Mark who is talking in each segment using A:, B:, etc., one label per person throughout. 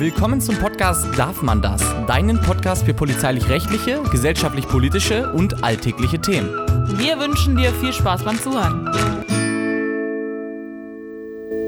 A: Willkommen zum Podcast Darf man das? Deinen Podcast für polizeilich-rechtliche, gesellschaftlich-politische und alltägliche Themen.
B: Wir wünschen dir viel Spaß beim Zuhören.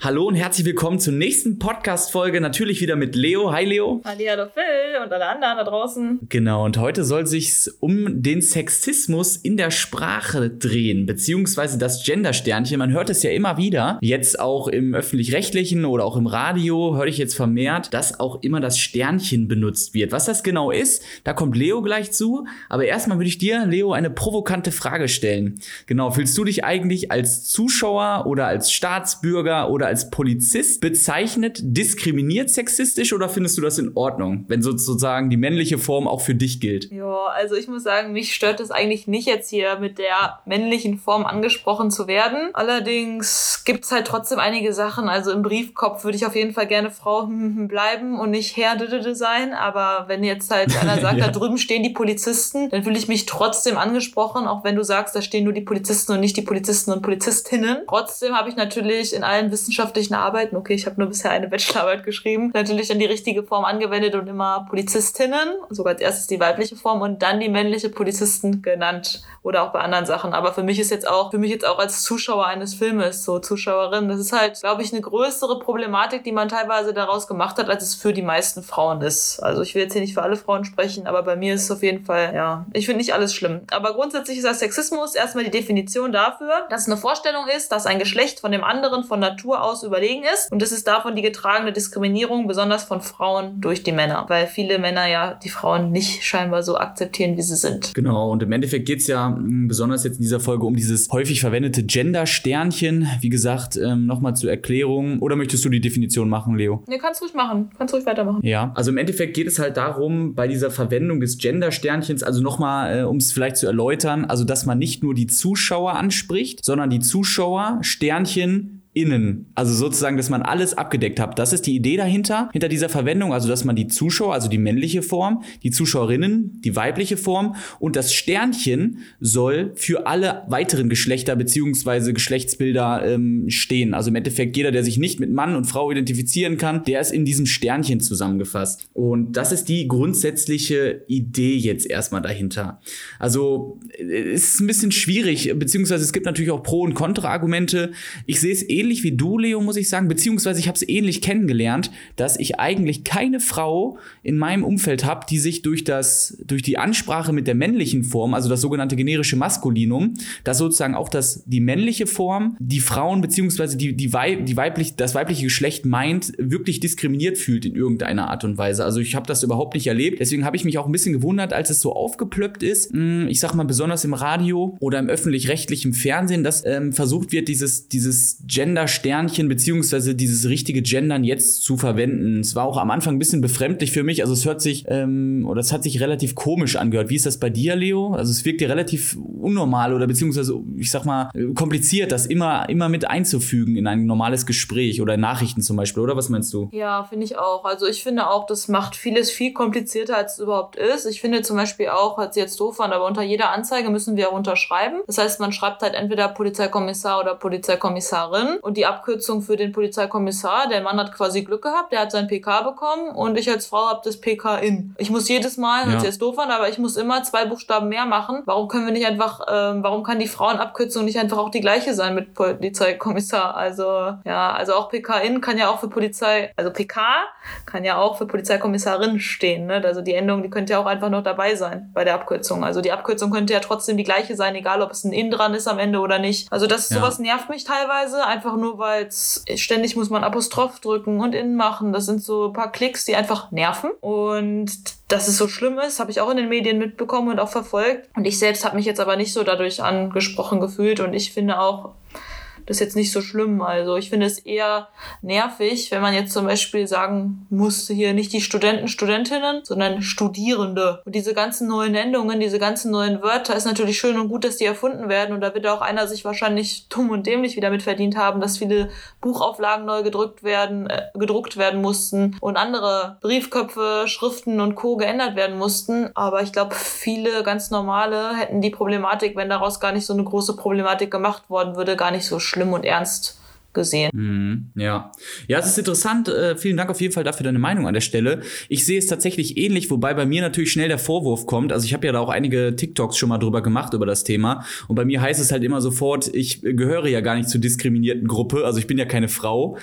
A: Hallo und herzlich willkommen zur nächsten Podcast-Folge. Natürlich wieder mit Leo. Hi Leo.
B: Hallihallo Phil und alle anderen da draußen.
A: Genau, und heute soll sich um den Sexismus in der Sprache drehen, beziehungsweise das Gender-Sternchen. Man hört es ja immer wieder, jetzt auch im öffentlich-rechtlichen oder auch im Radio, höre ich jetzt vermehrt, dass auch immer das Sternchen benutzt wird. Was das genau ist, da kommt Leo gleich zu. Aber erstmal würde ich dir, Leo, eine provokante Frage stellen. Genau, fühlst du dich eigentlich als Zuschauer oder als Staatsbürger oder als Polizist bezeichnet, diskriminiert sexistisch oder findest du das in Ordnung, wenn sozusagen die männliche Form auch für dich gilt?
B: Ja, also ich muss sagen, mich stört es eigentlich nicht jetzt hier mit der männlichen Form angesprochen zu werden. Allerdings gibt es halt trotzdem einige Sachen. Also im Briefkopf würde ich auf jeden Fall gerne Frau bleiben und nicht Herr sein. Aber wenn jetzt halt einer sagt, ja. da drüben stehen die Polizisten, dann fühle ich mich trotzdem angesprochen, auch wenn du sagst, da stehen nur die Polizisten und nicht die Polizisten und Polizistinnen. Trotzdem habe ich natürlich in allen wissenschaftlichen Arbeiten, okay, ich habe nur bisher eine Bachelorarbeit geschrieben, natürlich dann die richtige Form angewendet und immer Polizistinnen, sogar als erstes die weibliche Form und dann die männliche Polizisten genannt oder auch bei anderen Sachen. Aber für mich ist jetzt auch, für mich jetzt auch als Zuschauer eines Filmes, so Zuschauerin, das ist halt, glaube ich, eine größere Problematik, die man teilweise daraus gemacht hat, als es für die meisten Frauen ist. Also ich will jetzt hier nicht für alle Frauen sprechen, aber bei mir ist es auf jeden Fall, ja, ich finde nicht alles schlimm. Aber grundsätzlich ist das Sexismus erstmal die Definition dafür, dass es eine Vorstellung ist, dass ein Geschlecht von dem anderen von Natur aus überlegen ist. Und das ist davon die getragene Diskriminierung, besonders von Frauen durch die Männer. Weil viele Männer ja die Frauen nicht scheinbar so akzeptieren, wie sie sind.
A: Genau, und im Endeffekt geht es ja hm, besonders jetzt in dieser Folge um dieses häufig verwendete Gender-Sternchen. Wie gesagt, ähm, nochmal zur Erklärung. Oder möchtest du die Definition machen, Leo?
B: Nee, kannst ruhig machen. Kannst ruhig weitermachen.
A: Ja, also im Endeffekt geht es halt darum, bei dieser Verwendung des Gender-Sternchens, also nochmal, äh, um es vielleicht zu erläutern, also dass man nicht nur die Zuschauer anspricht, sondern die Zuschauer, Sternchen, innen. Also sozusagen, dass man alles abgedeckt hat. Das ist die Idee dahinter, hinter dieser Verwendung. Also, dass man die Zuschauer, also die männliche Form, die Zuschauerinnen, die weibliche Form und das Sternchen soll für alle weiteren Geschlechter beziehungsweise Geschlechtsbilder ähm, stehen. Also im Endeffekt jeder, der sich nicht mit Mann und Frau identifizieren kann, der ist in diesem Sternchen zusammengefasst. Und das ist die grundsätzliche Idee jetzt erstmal dahinter. Also ist ein bisschen schwierig, beziehungsweise es gibt natürlich auch Pro- und Kontra-Argumente. Ich sehe es eh ähnlich wie du, Leo, muss ich sagen, beziehungsweise ich habe es ähnlich kennengelernt, dass ich eigentlich keine Frau in meinem Umfeld habe, die sich durch das, durch die Ansprache mit der männlichen Form, also das sogenannte generische Maskulinum, dass sozusagen auch das, die männliche Form, die Frauen beziehungsweise die, die, Weib, die weiblich, das weibliche Geschlecht meint, wirklich diskriminiert fühlt in irgendeiner Art und Weise. Also ich habe das überhaupt nicht erlebt. Deswegen habe ich mich auch ein bisschen gewundert, als es so aufgeplöppt ist. Hm, ich sag mal, besonders im Radio oder im öffentlich-rechtlichen Fernsehen, dass ähm, versucht wird, dieses, dieses Gender Gender-Sternchen beziehungsweise dieses richtige Gendern jetzt zu verwenden. Es war auch am Anfang ein bisschen befremdlich für mich. Also es hört sich, ähm, oder es hat sich relativ komisch angehört. Wie ist das bei dir, Leo? Also es wirkt dir relativ unnormal oder beziehungsweise, ich sag mal, kompliziert, das immer, immer mit einzufügen in ein normales Gespräch oder in Nachrichten zum Beispiel, oder was meinst du?
B: Ja, finde ich auch. Also ich finde auch, das macht vieles viel komplizierter, als es überhaupt ist. Ich finde zum Beispiel auch, als jetzt doof fand, aber unter jeder Anzeige müssen wir unterschreiben. Das heißt, man schreibt halt entweder Polizeikommissar oder Polizeikommissarin und die Abkürzung für den Polizeikommissar. Der Mann hat quasi Glück gehabt, der hat sein PK bekommen und ich als Frau habe das PK in. Ich muss jedes Mal, hört ja. jetzt doof an, aber ich muss immer zwei Buchstaben mehr machen. Warum können wir nicht einfach, ähm, warum kann die Frauenabkürzung nicht einfach auch die gleiche sein mit Polizeikommissar? Also, ja, also auch PK in kann ja auch für Polizei, also PK kann ja auch für Polizeikommissarin stehen. Ne? Also die Endung, die könnte ja auch einfach noch dabei sein bei der Abkürzung. Also die Abkürzung könnte ja trotzdem die gleiche sein, egal ob es ein In dran ist am Ende oder nicht. Also das, ja. sowas nervt mich teilweise. Einfach einfach nur, weil ständig muss man Apostroph drücken und innen machen. Das sind so ein paar Klicks, die einfach nerven. Und dass es so schlimm ist, habe ich auch in den Medien mitbekommen und auch verfolgt. Und ich selbst habe mich jetzt aber nicht so dadurch angesprochen gefühlt. Und ich finde auch, das ist jetzt nicht so schlimm. Also ich finde es eher nervig, wenn man jetzt zum Beispiel sagen muss, hier nicht die Studenten, Studentinnen, sondern Studierende. Und diese ganzen neuen Endungen, diese ganzen neuen Wörter ist natürlich schön und gut, dass die erfunden werden. Und da wird auch einer sich wahrscheinlich dumm und dämlich wieder mit verdient haben, dass viele Buchauflagen neu gedrückt werden, äh, gedruckt werden mussten und andere Briefköpfe, Schriften und Co. geändert werden mussten. Aber ich glaube, viele ganz normale hätten die Problematik, wenn daraus gar nicht so eine große Problematik gemacht worden würde, gar nicht so schlimm schlimm und ernst gesehen.
A: Mhm, ja. Ja, es ist interessant. Äh, vielen Dank auf jeden Fall dafür deine Meinung an der Stelle. Ich sehe es tatsächlich ähnlich, wobei bei mir natürlich schnell der Vorwurf kommt. Also ich habe ja da auch einige TikToks schon mal drüber gemacht über das Thema. Und bei mir heißt es halt immer sofort, ich gehöre ja gar nicht zur diskriminierten Gruppe. Also ich bin ja keine Frau.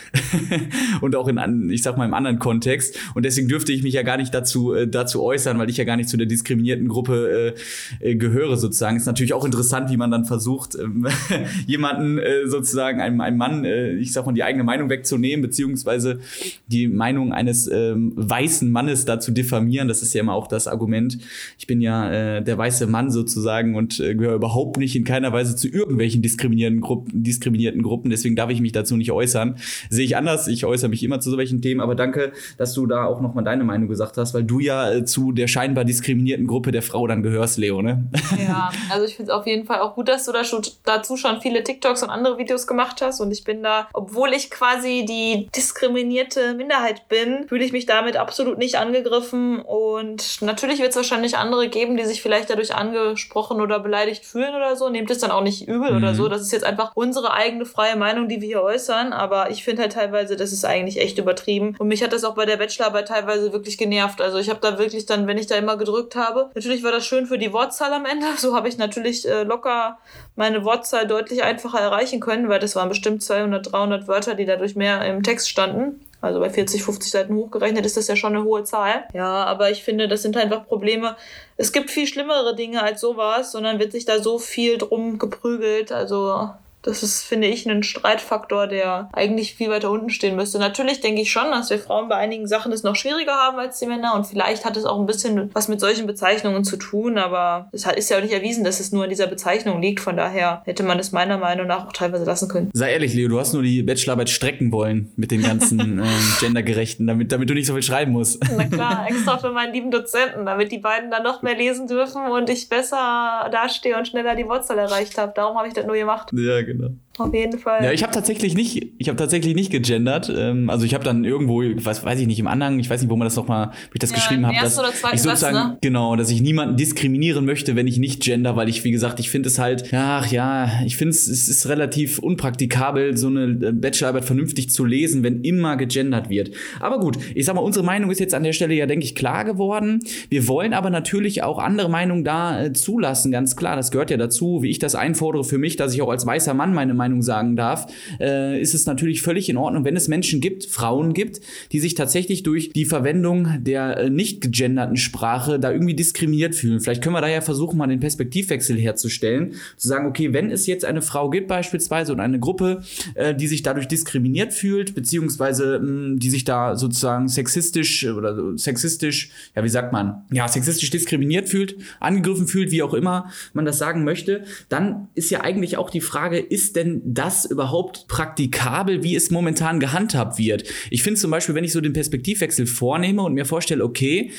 A: und auch in, ich sag mal, im anderen Kontext. Und deswegen dürfte ich mich ja gar nicht dazu, äh, dazu äußern, weil ich ja gar nicht zu der diskriminierten Gruppe äh, äh gehöre sozusagen. Ist natürlich auch interessant, wie man dann versucht, ähm, jemanden äh, sozusagen, einem, einem Mann, äh, ich sag mal, die eigene Meinung wegzunehmen, beziehungsweise die Meinung eines ähm, weißen Mannes da zu diffamieren. Das ist ja immer auch das Argument. Ich bin ja äh, der weiße Mann sozusagen und äh, gehöre überhaupt nicht in keiner Weise zu irgendwelchen diskriminierten Gruppen, diskriminierten Gruppen. Deswegen darf ich mich dazu nicht äußern. Sehe ich anders. Ich äußere mich immer zu solchen Themen. Aber danke, dass du da auch nochmal deine Meinung gesagt hast, weil du ja äh, zu der scheinbar diskriminierten Gruppe der Frau dann gehörst, Leo, ne?
B: Ja, also ich finde es auf jeden Fall auch gut, dass du da schon, dazu schon viele TikToks und andere Videos gemacht hast. Und ich bin da obwohl ich quasi die diskriminierte Minderheit bin, fühle ich mich damit absolut nicht angegriffen. Und natürlich wird es wahrscheinlich andere geben, die sich vielleicht dadurch angesprochen oder beleidigt fühlen oder so. Nehmt es dann auch nicht übel mhm. oder so. Das ist jetzt einfach unsere eigene freie Meinung, die wir hier äußern. Aber ich finde halt teilweise, das ist eigentlich echt übertrieben. Und mich hat das auch bei der Bachelorarbeit teilweise wirklich genervt. Also ich habe da wirklich dann, wenn ich da immer gedrückt habe, natürlich war das schön für die Wortzahl am Ende. So habe ich natürlich äh, locker meine Wortzahl deutlich einfacher erreichen können, weil das waren bestimmt 200, 300 Wörter, die dadurch mehr im Text standen. Also bei 40, 50 Seiten hochgerechnet ist das ja schon eine hohe Zahl. Ja, aber ich finde, das sind einfach Probleme. Es gibt viel schlimmere Dinge als sowas, sondern wird sich da so viel drum geprügelt. Also das ist, finde ich, ein Streitfaktor, der eigentlich viel weiter unten stehen müsste. Natürlich denke ich schon, dass wir Frauen bei einigen Sachen es noch schwieriger haben als die Männer und vielleicht hat es auch ein bisschen was mit solchen Bezeichnungen zu tun, aber es ist ja auch nicht erwiesen, dass es nur in dieser Bezeichnung liegt. Von daher hätte man es meiner Meinung nach auch teilweise lassen können.
A: Sei ehrlich, Leo, du hast nur die Bachelorarbeit strecken wollen mit den ganzen äh, Gendergerechten, damit, damit du nicht so viel schreiben musst.
B: Na klar, extra für meinen lieben Dozenten, damit die beiden dann noch mehr lesen dürfen und ich besser dastehe und schneller die Wurzel erreicht habe. Darum habe ich das nur gemacht.
A: Ja, genau.
B: Auf jeden Fall.
A: Ja, ich habe tatsächlich nicht, ich habe tatsächlich nicht gegendert. Ähm, also ich habe dann irgendwo, was weiß ich nicht, im Anhang, ich weiß nicht, wo man das nochmal, wie ich das ja, geschrieben habe, dass ich sozusagen, Platz, ne? genau, dass ich niemanden diskriminieren möchte, wenn ich nicht gender, weil ich, wie gesagt, ich finde es halt, ach ja, ich finde es, es ist relativ unpraktikabel, so eine äh, Bachelorarbeit vernünftig zu lesen, wenn immer gegendert wird. Aber gut, ich sag mal, unsere Meinung ist jetzt an der Stelle ja, denke ich, klar geworden. Wir wollen aber natürlich auch andere Meinungen da äh, zulassen, ganz klar. Das gehört ja dazu, wie ich das einfordere für mich, dass ich auch als weißer Mann meine Meinung Meinung sagen darf, äh, ist es natürlich völlig in Ordnung, wenn es Menschen gibt, Frauen gibt, die sich tatsächlich durch die Verwendung der äh, nicht gegenderten Sprache da irgendwie diskriminiert fühlen. Vielleicht können wir da ja versuchen, mal den Perspektivwechsel herzustellen, zu sagen, okay, wenn es jetzt eine Frau gibt beispielsweise und eine Gruppe, äh, die sich dadurch diskriminiert fühlt, beziehungsweise mh, mm, die sich da sozusagen sexistisch oder sexistisch, ja, wie sagt man, ja, sexistisch diskriminiert fühlt, angegriffen fühlt, wie auch immer man das sagen möchte, dann ist ja eigentlich auch die Frage, ist denn das überhaupt praktikabel, wie es momentan gehandhabt wird? Ich finde zum Beispiel, wenn ich so den Perspektivwechsel vornehme und mir vorstelle, okay,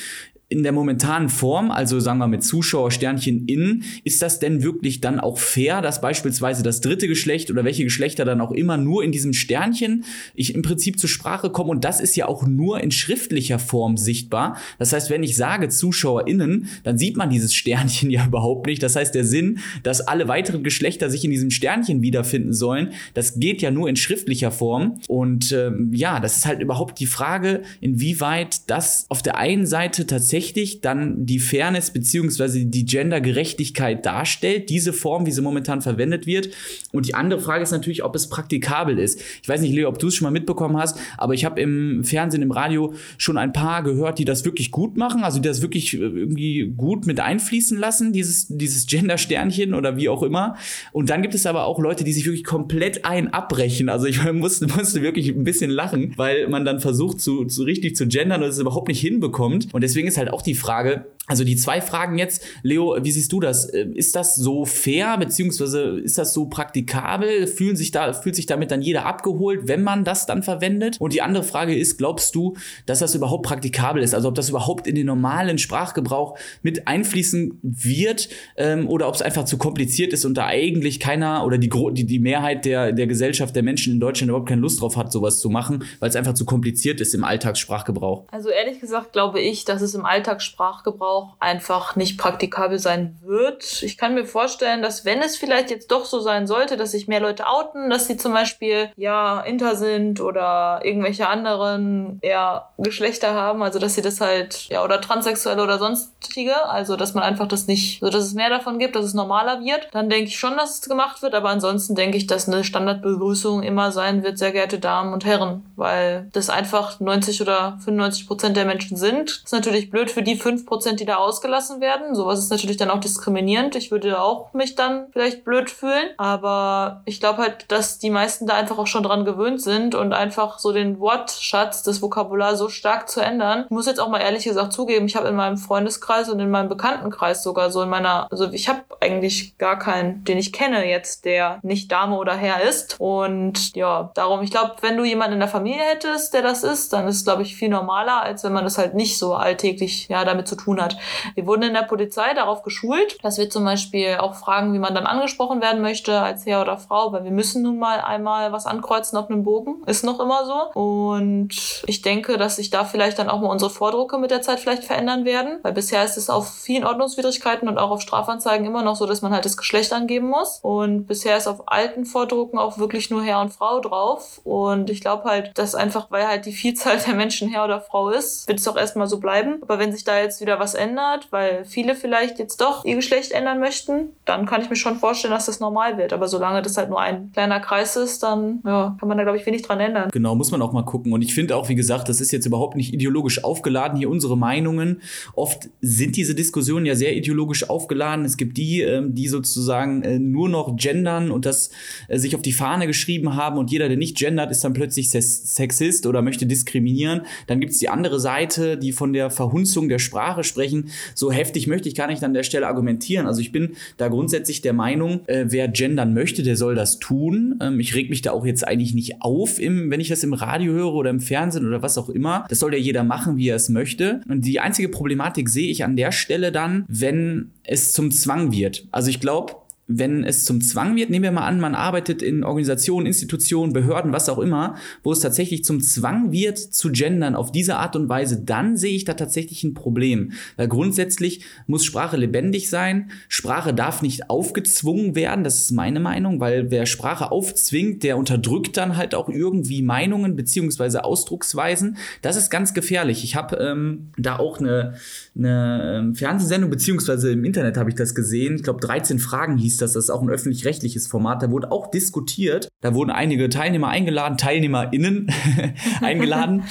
A: in der momentanen Form, also sagen wir mit Zuschauersternchen innen, ist das denn wirklich dann auch fair, dass beispielsweise das dritte Geschlecht oder welche Geschlechter dann auch immer nur in diesem Sternchen ich im Prinzip zur Sprache komme und das ist ja auch nur in schriftlicher Form sichtbar. Das heißt, wenn ich sage ZuschauerInnen, dann sieht man dieses Sternchen ja überhaupt nicht. Das heißt, der Sinn, dass alle weiteren Geschlechter sich in diesem Sternchen wiederfinden sollen, das geht ja nur in schriftlicher Form. Und ähm, ja, das ist halt überhaupt die Frage, inwieweit das auf der einen Seite tatsächlich tatsächlich dann die Fairness beziehungsweise die Gendergerechtigkeit darstellt, diese Form, wie sie momentan verwendet wird. Und die andere Frage ist natürlich, ob es praktikabel ist. Ich weiß nicht, Leo, ob du es schon mal mitbekommen hast, aber ich habe im Fernsehen, im Radio schon ein paar gehört, die das wirklich gut machen, also die das wirklich äh, irgendwie gut mit einfließen lassen, dieses, dieses Gender-Sternchen oder wie auch immer. Und dann gibt es aber auch Leute, die sich wirklich komplett ein abbrechen. Also ich musste, musste wirklich ein bisschen lachen, weil man dann versucht, zu, zu richtig zu gendern und es überhaupt nicht hinbekommt. Und deswegen ist halt auch die Frage, also die zwei Fragen jetzt, Leo, wie siehst du das? Äh, ist das so fair, beziehungsweise ist das so praktikabel? Fühlen sich da, fühlt sich damit dann jeder abgeholt, wenn man das dann verwendet? Und die andere Frage ist, glaubst du, dass das überhaupt praktikabel ist? Also ob das überhaupt in den normalen Sprachgebrauch mit einfließen wird ähm, oder ob es einfach zu kompliziert ist und da eigentlich keiner oder die, die, die Mehrheit der, der Gesellschaft, der Menschen in Deutschland überhaupt keine Lust drauf hat, sowas zu machen, weil es einfach zu kompliziert ist im Alltagssprachgebrauch?
B: Also ehrlich gesagt glaube ich, dass es im Alltagssprachgebrauch auch einfach nicht praktikabel sein wird. Ich kann mir vorstellen, dass wenn es vielleicht jetzt doch so sein sollte, dass sich mehr Leute outen, dass sie zum Beispiel ja inter sind oder irgendwelche anderen ja, Geschlechter haben, also dass sie das halt, ja, oder transsexuelle oder sonstige, also dass man einfach das nicht, so dass es mehr davon gibt, dass es normaler wird, dann denke ich schon, dass es gemacht wird, aber ansonsten denke ich, dass eine Standardbegrüßung immer sein wird, sehr geehrte Damen und Herren, weil das einfach 90 oder 95 Prozent der Menschen sind. Das ist natürlich blöd für die 5 Prozent, die da ausgelassen werden. Sowas ist natürlich dann auch diskriminierend. Ich würde auch mich dann vielleicht blöd fühlen, aber ich glaube halt, dass die meisten da einfach auch schon dran gewöhnt sind und einfach so den Wortschatz, das Vokabular so stark zu ändern. Ich muss jetzt auch mal ehrlich gesagt zugeben, ich habe in meinem Freundeskreis und in meinem Bekanntenkreis sogar so in meiner, also ich habe eigentlich gar keinen, den ich kenne jetzt, der nicht Dame oder Herr ist. Und ja, darum, ich glaube, wenn du jemanden in der Familie hättest, der das ist, dann ist es, glaube ich, viel normaler, als wenn man das halt nicht so alltäglich ja, damit zu tun hat. Wir wurden in der Polizei darauf geschult, dass wir zum Beispiel auch fragen, wie man dann angesprochen werden möchte als Herr oder Frau, weil wir müssen nun mal einmal was ankreuzen auf einem Bogen. Ist noch immer so. Und ich denke, dass sich da vielleicht dann auch mal unsere Vordrucke mit der Zeit vielleicht verändern werden, weil bisher ist es auf vielen Ordnungswidrigkeiten und auch auf Strafanzeigen immer noch so, dass man halt das Geschlecht angeben muss. Und bisher ist auf alten Vordrucken auch wirklich nur Herr und Frau drauf. Und ich glaube halt, dass einfach, weil halt die Vielzahl der Menschen Herr oder Frau ist, wird es auch erstmal so bleiben. Aber wenn sich da jetzt wieder was ändert, weil viele vielleicht jetzt doch ihr Geschlecht ändern möchten, dann kann ich mir schon vorstellen, dass das normal wird. Aber solange das halt nur ein kleiner Kreis ist, dann ja, kann man da, glaube ich, wenig dran ändern.
A: Genau, muss man auch mal gucken. Und ich finde auch, wie gesagt, das ist jetzt überhaupt nicht ideologisch aufgeladen, hier unsere Meinungen. Oft sind diese Diskussionen ja sehr ideologisch aufgeladen. Es gibt die, ähm, die sozusagen äh, nur noch gendern und das äh, sich auf die Fahne geschrieben haben und jeder, der nicht gendert, ist dann plötzlich Sexist oder möchte diskriminieren. Dann gibt es die andere Seite, die von der Verhunzung der Sprache sprechen. So heftig möchte ich gar nicht an der Stelle argumentieren. Also ich bin da grundsätzlich der Meinung, äh, wer gendern möchte, der soll das tun. Ähm, ich reg mich da auch jetzt eigentlich nicht auf, im, wenn ich das im Radio höre oder im Fernsehen oder was auch immer. Das soll ja jeder machen, wie er es möchte. Und die einzige Problematik sehe ich an der Stelle dann, wenn es zum Zwang wird. Also ich glaube, wenn es zum Zwang wird, nehmen wir mal an, man arbeitet in Organisationen, Institutionen, Behörden, was auch immer, wo es tatsächlich zum Zwang wird, zu gendern auf diese Art und Weise, dann sehe ich da tatsächlich ein Problem. Weil grundsätzlich muss Sprache lebendig sein. Sprache darf nicht aufgezwungen werden, das ist meine Meinung, weil wer Sprache aufzwingt, der unterdrückt dann halt auch irgendwie Meinungen beziehungsweise Ausdrucksweisen. Das ist ganz gefährlich. Ich habe ähm, da auch eine, eine ähm, Fernsehsendung, beziehungsweise im Internet habe ich das gesehen. Ich glaube, 13 Fragen hieß das, das ist auch ein öffentlich-rechtliches Format, da wurde auch diskutiert. Da wurden einige Teilnehmer eingeladen, TeilnehmerInnen eingeladen,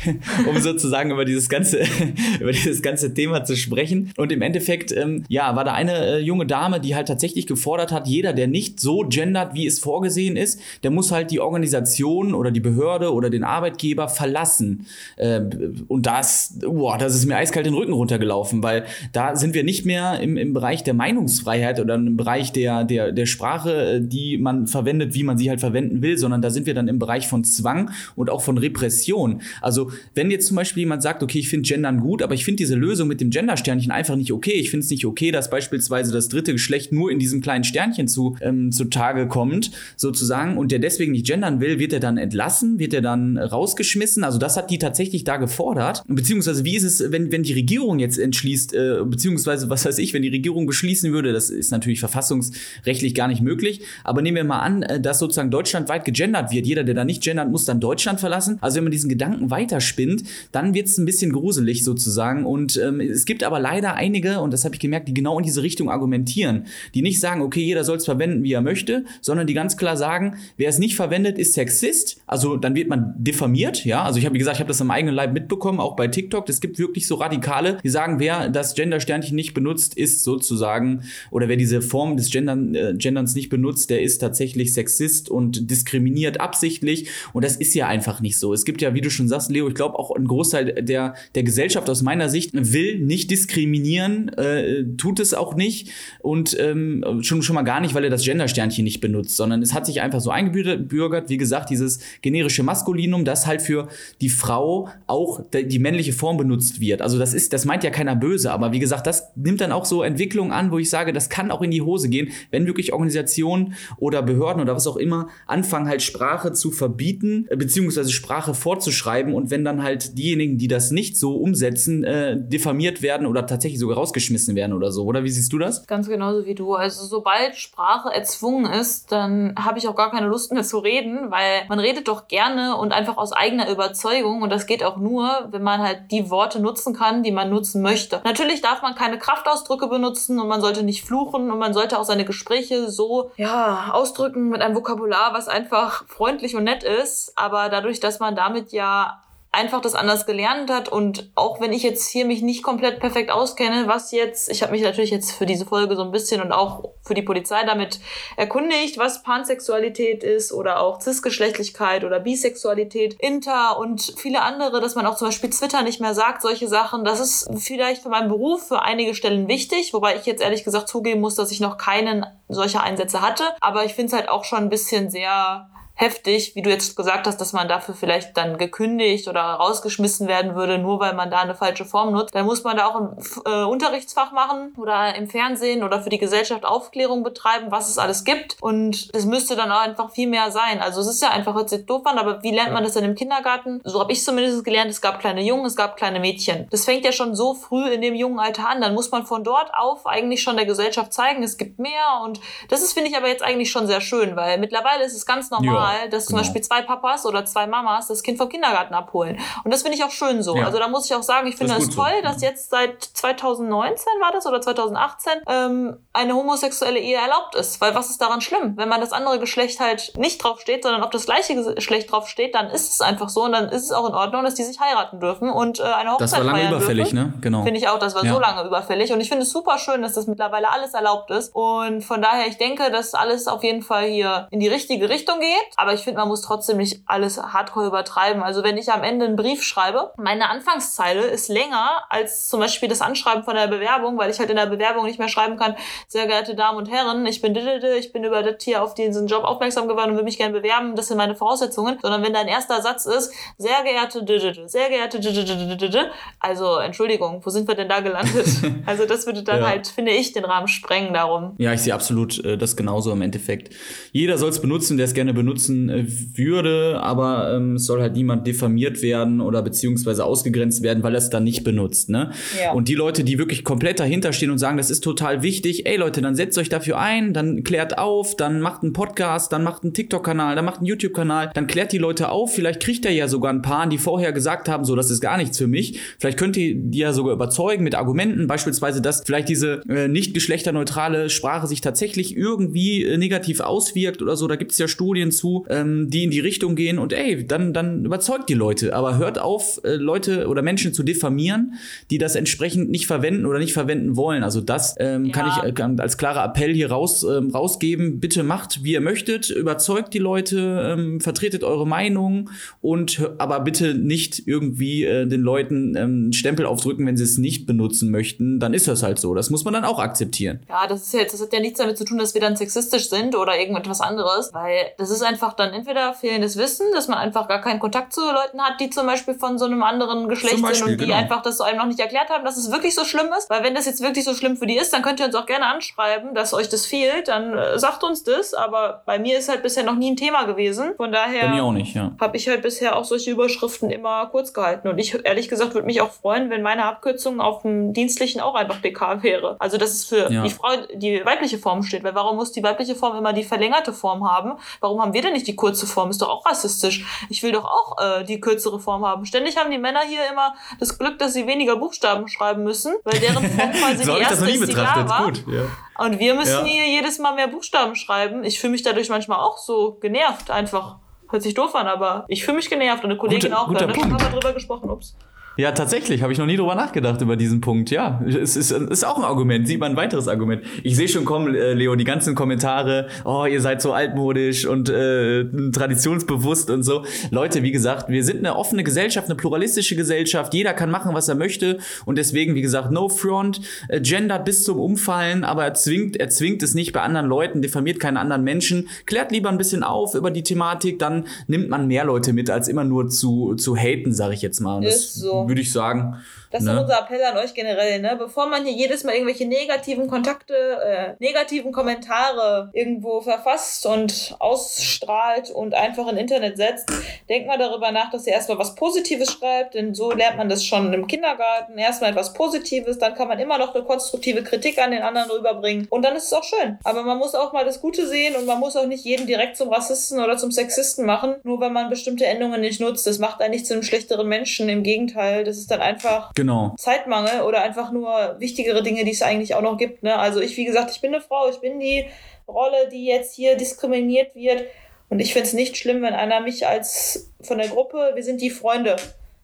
A: um sozusagen über dieses ganze, über dieses ganze Thema zu sprechen. Und im Endeffekt, ähm, ja, war da eine äh, junge Dame, die halt tatsächlich gefordert hat, jeder, der nicht so gendert, wie es vorgesehen ist, der muss halt die Organisation oder die Behörde oder den Arbeitgeber verlassen. Äh, und das, boah, das ist mir eiskalt den Rücken runtergelaufen, weil da sind wir nicht mehr im, im Bereich der Meinungsfreiheit oder im Bereich der, der, der Sprache, äh, die man verwendet, wie man sie halt verwenden will, sondern da sind wir dann im Bereich von Zwang und auch von Repression. Also wenn jetzt zum Beispiel jemand sagt, okay, ich finde Gendern gut, aber ich finde diese Lösung mit dem Gendersternchen einfach nicht okay. Ich finde es nicht okay, dass beispielsweise das dritte Geschlecht nur in diesem kleinen Sternchen zu, ähm, zutage kommt, sozusagen, und der deswegen nicht gendern will, wird er dann entlassen, wird er dann rausgeschmissen. Also das hat die tatsächlich da gefordert. Beziehungsweise wie ist es, wenn, wenn die Regierung jetzt entschließt, äh, beziehungsweise was weiß ich, wenn die Regierung beschließen würde, das ist natürlich verfassungsrechtlich verfassungsrechtlich gar nicht möglich. Aber nehmen wir mal an, äh, dass sozusagen deutschlandweit gegendert wird. Jeder, der da nicht gendert, muss dann Deutschland verlassen. Also wenn man diesen Gedanken weiterspinnt, dann wird es ein bisschen gruselig sozusagen. Und ähm, es gibt aber leider einige, und das habe ich gemerkt, die genau in diese Richtung argumentieren, die nicht sagen, okay, jeder soll es verwenden, wie er möchte, sondern die ganz klar sagen, wer es nicht verwendet, ist Sexist. Also dann wird man diffamiert, ja. Also ich habe, gesagt, ich habe das am eigenen Leib mitbekommen, auch bei TikTok. Es gibt wirklich so Radikale, die sagen, wer das Gender-Sternchen nicht benutzt, ist sozusagen, oder wer diese Form des Gendern, äh, Genderns nicht benutzt, der ist tatsächlich Sexist und diskriminiert absichtlich. Und das ist ja einfach nicht so. Es gibt ja, wie du schon sagst, Leo, ich glaube auch ein Großteil der, der Gesellschaft aus meiner Sicht will nicht diskriminieren, äh, tut es auch nicht. Und ähm, schon, schon mal gar nicht, weil er das Gendersternchen nicht benutzt, sondern es hat sich einfach so eingebürgert, wie gesagt, dieses generische Maskulinum, das halt für die Frau auch die männliche Form benutzt wird. Also das ist, das meint ja keiner böse, aber wie gesagt, das nimmt dann auch so Entwicklungen an, wo ich sage, das kann auch in die Hose gehen, wenn wirklich Organisationen oder Behörden oder was auch immer anfangen halt Sprache zu verbieten, äh, beziehungsweise Sprache vorzuschreiben und wenn dann halt diejenigen, die das nicht so umsetzen, äh, diffamiert werden oder tatsächlich sogar rausgeschmissen werden oder so, oder wie siehst du das?
B: Ganz genauso wie du. Also sobald Sprache erzwungen ist, dann habe ich auch gar keine Lust mehr zu reden, weil man redet doch gerne und einfach aus eigener Überzeugung und das geht auch nur, wenn man halt die Worte nutzen kann, die man nutzen möchte. Natürlich darf man keine Kraftausdrücke benutzen und man sollte nicht fluchen und man sollte auch seine Gespräche so, ja, ausdrücken mit einem Vokabular, was einfach freundlich und nett ist, aber dadurch, dass man damit ja einfach das anders gelernt hat und auch wenn ich jetzt hier mich nicht komplett perfekt auskenne, was jetzt, ich habe mich natürlich jetzt für diese Folge so ein bisschen und auch für die Polizei damit erkundigt, was Pansexualität ist oder auch Cisgeschlechtlichkeit oder Bisexualität, Inter und viele andere, dass man auch zum Beispiel Twitter nicht mehr sagt, solche Sachen. Das ist vielleicht für meinen Beruf für einige Stellen wichtig, wobei ich jetzt ehrlich gesagt zugeben muss, dass ich noch keinen solcher Einsätze hatte. Aber ich finde es halt auch schon ein bisschen sehr heftig, wie du jetzt gesagt hast, dass man dafür vielleicht dann gekündigt oder rausgeschmissen werden würde, nur weil man da eine falsche Form nutzt. Dann muss man da auch ein äh, Unterrichtsfach machen oder im Fernsehen oder für die Gesellschaft Aufklärung betreiben, was es alles gibt. Und es müsste dann auch einfach viel mehr sein. Also es ist ja einfach, hört sich doof an, aber wie lernt man das denn im Kindergarten? So habe ich zumindest gelernt, es gab kleine Jungen, es gab kleine Mädchen. Das fängt ja schon so früh in dem jungen Alter an. Dann muss man von dort auf eigentlich schon der Gesellschaft zeigen, es gibt mehr. Und das ist, finde ich, aber jetzt eigentlich schon sehr schön, weil mittlerweile ist es ganz normal, ja, dass genau. zum Beispiel zwei Papas oder zwei Mamas das Kind vom Kindergarten abholen. Und das finde ich auch schön so. Ja. Also da muss ich auch sagen, ich finde es das toll, so. dass jetzt seit 2019 war das oder 2018 ähm, eine homosexuelle Ehe erlaubt ist. Weil was ist daran schlimm? Wenn man das andere Geschlecht halt nicht drauf steht, sondern auf das gleiche Geschlecht drauf steht, dann ist es einfach so und dann ist es auch in Ordnung, dass die sich heiraten dürfen und äh, eine Hochzeit
A: Das war lange überfällig,
B: dürfen.
A: ne? Genau.
B: Finde ich auch, das war ja. so lange überfällig. Und ich finde es super schön, dass das mittlerweile alles erlaubt ist. Und von daher, ich denke, dass alles auf jeden Fall hier in die richtige Richtung geht. Aber ich finde, man muss trotzdem nicht alles hardcore übertreiben. Also wenn ich am Ende einen Brief schreibe, meine Anfangszeile ist länger als zum Beispiel das Anschreiben von der Bewerbung, weil ich halt in der Bewerbung nicht mehr schreiben kann, sehr geehrte Damen und Herren, ich bin didede, ich bin über das hier auf diesen Job aufmerksam geworden und will mich gerne bewerben, das sind meine Voraussetzungen, sondern wenn dein erster Satz ist, sehr geehrte didede, sehr geehrte didede, also Entschuldigung, wo sind wir denn da gelandet? also das würde dann ja. halt, finde ich, den Rahmen sprengen darum.
A: Ja, ich sehe absolut äh, das genauso im Endeffekt. Jeder soll es benutzen, der es gerne benutzen äh, würde, aber ähm, es soll halt niemand diffamiert werden oder beziehungsweise ausgegrenzt werden, weil er es dann nicht benutzt. Ne? Ja. Und die Leute, die wirklich komplett dahinter stehen und sagen, das ist total wichtig, ey Leute, dann setzt euch dafür ein, dann klärt auf, dann macht einen Podcast, dann macht einen TikTok-Kanal, dann macht einen YouTube-Kanal, dann klärt die Leute auf, vielleicht kriegt er ja sogar ein paar, die vorher gesagt haben, so, das ist gar nichts für mich. Vielleicht könnt ihr die ja sogar überzeugen mit Argumenten, beispielsweise, dass vielleicht diese äh, nicht geschlechterneutrale Sprache sich tatsächlich irgendwie äh, negativ auswirkt oder so. Da gibt es ja Studien zu, ähm, die in die Richtung gehen und ey, dann, dann überzeugt die Leute. Aber hört auf, äh, Leute oder Menschen zu diffamieren, die das entsprechend nicht verwenden oder nicht verwenden wollen. Also das ähm, ja. kann ich äh, kann als klarer Appell hier raus, ähm, rausgeben. Bitte macht, wie ihr möchtet, überzeugt die Leute, ähm, vertretet eure Meinung und aber bitte nicht irgendwie äh, den Leuten ähm, Stempel aufdrücken, wenn sie es nicht benutzen möchten. Dann ist das halt so. Das muss man dann auch akzeptieren.
B: Ja, das ist jetzt, das hat ja nichts damit zu tun, dass wir dann sexistisch sind oder irgendetwas anderes, weil das ist einfach dann entweder fehlendes Wissen, dass man einfach gar keinen Kontakt zu Leuten hat, die zum Beispiel von so einem anderen Geschlecht Beispiel, sind und die genau. einfach das so einem noch nicht erklärt haben, dass es wirklich so schlimm ist. Weil wenn das jetzt wirklich so schlimm für die ist, dann könnt ihr uns auch gerne anschreiben, dass euch das fehlt, dann äh, sagt uns das. Aber bei mir ist halt bisher noch nie ein Thema gewesen. Von daher
A: ja.
B: habe ich halt bisher auch solche Überschriften immer kurz gehalten. Und ich ehrlich gesagt würde mich auch freuen, wenn meine Abkürzung auf dem dienstlichen auch einfach DK wäre. Also dass es für ja. die Frau die weibliche Form steht. Weil warum muss die weibliche Form immer die verlängerte Form haben? Warum haben wir denn nicht die kurze Form? Ist doch auch rassistisch. Ich will doch auch äh, die kürzere Form haben. Ständig haben die Männer hier immer das Glück, dass sie weniger Buchstaben schreiben müssen, weil deren Form quasi so die erste ist, die klar war. Gut, ja. Und wir müssen ja. hier jedes Mal mehr Buchstaben schreiben. Ich fühle mich dadurch manchmal auch so genervt einfach. Hört sich doof an, aber ich fühle mich genervt und eine Kollegin Gute, auch. Da haben wir drüber gesprochen. Ups.
A: Ja, tatsächlich, habe ich noch nie drüber nachgedacht über diesen Punkt. Ja, es ist, ist auch ein Argument, sieht man ein weiteres Argument. Ich sehe schon kommen, äh, Leo, die ganzen Kommentare, oh, ihr seid so altmodisch und äh, traditionsbewusst und so. Leute, wie gesagt, wir sind eine offene Gesellschaft, eine pluralistische Gesellschaft. Jeder kann machen, was er möchte und deswegen, wie gesagt, no front, äh, gendert bis zum Umfallen, aber er zwingt, er zwingt es nicht bei anderen Leuten, diffamiert keine anderen Menschen, klärt lieber ein bisschen auf über die Thematik, dann nimmt man mehr Leute mit, als immer nur zu, zu haten, sage ich jetzt mal.
B: Ist so So.
A: würde ich sagen.
B: Das
A: ne?
B: ist unser Appell an euch generell, ne? Bevor man hier jedes Mal irgendwelche negativen Kontakte, äh, negativen Kommentare irgendwo verfasst und ausstrahlt und einfach in Internet setzt, denkt mal darüber nach, dass ihr erstmal was Positives schreibt, denn so lernt man das schon im Kindergarten. Erstmal etwas Positives, dann kann man immer noch eine konstruktive Kritik an den anderen rüberbringen und dann ist es auch schön. Aber man muss auch mal das Gute sehen und man muss auch nicht jeden direkt zum Rassisten oder zum Sexisten machen, nur weil man bestimmte Endungen nicht nutzt. Das macht einen nicht zu einem schlechteren Menschen. Im Gegenteil, das ist dann einfach
A: Genau.
B: Zeitmangel oder einfach nur wichtigere Dinge, die es eigentlich auch noch gibt. Ne? Also ich, wie gesagt, ich bin eine Frau, ich bin die Rolle, die jetzt hier diskriminiert wird. Und ich finde es nicht schlimm, wenn einer mich als von der Gruppe, wir sind die Freunde.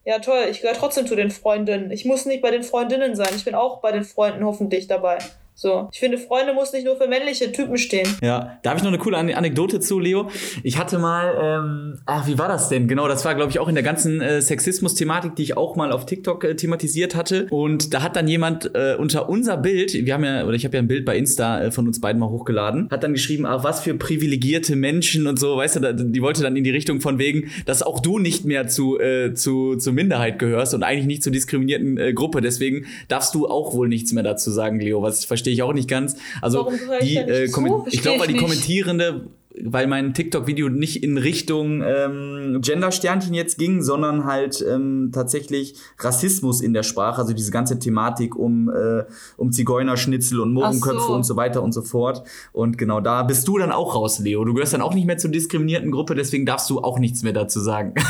B: Ja, toll, ich gehöre trotzdem zu den Freundinnen. Ich muss nicht bei den Freundinnen sein. Ich bin auch bei den Freunden hoffentlich dabei. So. Ich finde, Freunde muss nicht nur für männliche Typen stehen.
A: Ja, da habe ich noch eine coole Ane- Anekdote zu, Leo. Ich hatte mal, ähm, ach, wie war das denn? Genau, das war, glaube ich, auch in der ganzen äh, Sexismus-Thematik, die ich auch mal auf TikTok äh, thematisiert hatte. Und da hat dann jemand äh, unter unser Bild, wir haben ja, oder ich habe ja ein Bild bei Insta äh, von uns beiden mal hochgeladen, hat dann geschrieben, ach, was für privilegierte Menschen und so, weißt du, da, die wollte dann in die Richtung von wegen, dass auch du nicht mehr zu, äh, zu, zur Minderheit gehörst und eigentlich nicht zur diskriminierten äh, Gruppe. Deswegen darfst du auch wohl nichts mehr dazu sagen, Leo, was verstehe ich auch nicht ganz. Also
B: Warum ich
A: die,
B: nicht
A: äh, kommen- ich
B: Verstehe
A: glaube, weil
B: ich
A: die. Kommentierende, weil mein TikTok-Video nicht in Richtung ähm, Gender-Sternchen jetzt ging, sondern halt ähm, tatsächlich Rassismus in der Sprache, also diese ganze Thematik um, äh, um Zigeunerschnitzel und Mohrenköpfe
B: so.
A: und so weiter und so fort. Und genau da bist du dann auch raus, Leo. Du gehörst dann auch nicht mehr zur diskriminierten Gruppe, deswegen darfst du auch nichts mehr dazu sagen.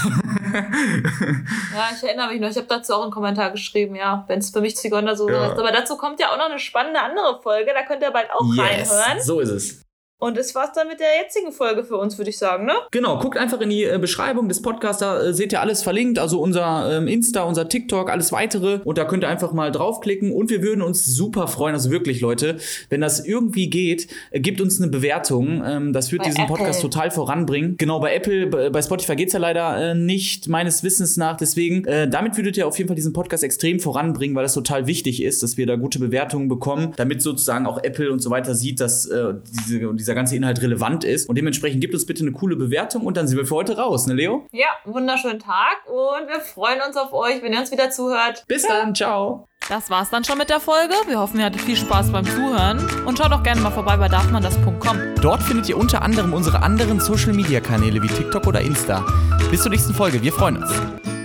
B: Ja, ich erinnere mich noch, ich habe dazu auch einen Kommentar geschrieben, ja, wenn es für mich Zigeuner so
A: Ja.
B: heißt. Aber dazu kommt ja auch noch eine spannende andere Folge, da könnt ihr bald auch reinhören.
A: so ist es.
B: Und das war's dann mit der jetzigen Folge für uns, würde ich sagen, ne?
A: Genau, guckt einfach in die äh, Beschreibung des Podcasts, da äh, seht ihr alles verlinkt, also unser ähm, Insta, unser TikTok, alles weitere und da könnt ihr einfach mal draufklicken und wir würden uns super freuen, also wirklich Leute, wenn das irgendwie geht, äh, gebt uns eine Bewertung, ähm, das wird
B: Bei
A: diesen Podcast
B: Apple.
A: total voranbringen. Genau, bei Apple, bei Spotify geht's ja leider äh, nicht, meines Wissens nach, deswegen, äh, damit würdet ihr auf jeden Fall diesen Podcast extrem voranbringen, weil das total wichtig ist, dass wir da gute Bewertungen bekommen, damit sozusagen auch Apple und so weiter sieht, dass äh, diese, dieser ganze Inhalt relevant ist und dementsprechend gebt uns bitte eine coole Bewertung und dann sind wir für heute raus, ne Leo?
B: Ja, wunderschönen Tag und wir freuen uns auf euch, wenn ihr uns wieder zuhört.
A: Bis dann, ciao.
B: Das war's dann schon mit der Folge. Wir hoffen, ihr hattet viel Spaß beim Zuhören und schaut auch gerne mal vorbei bei darfmandas.com.
A: Dort findet ihr unter anderem unsere anderen Social Media Kanäle wie TikTok oder Insta. Bis zur nächsten Folge, wir freuen uns.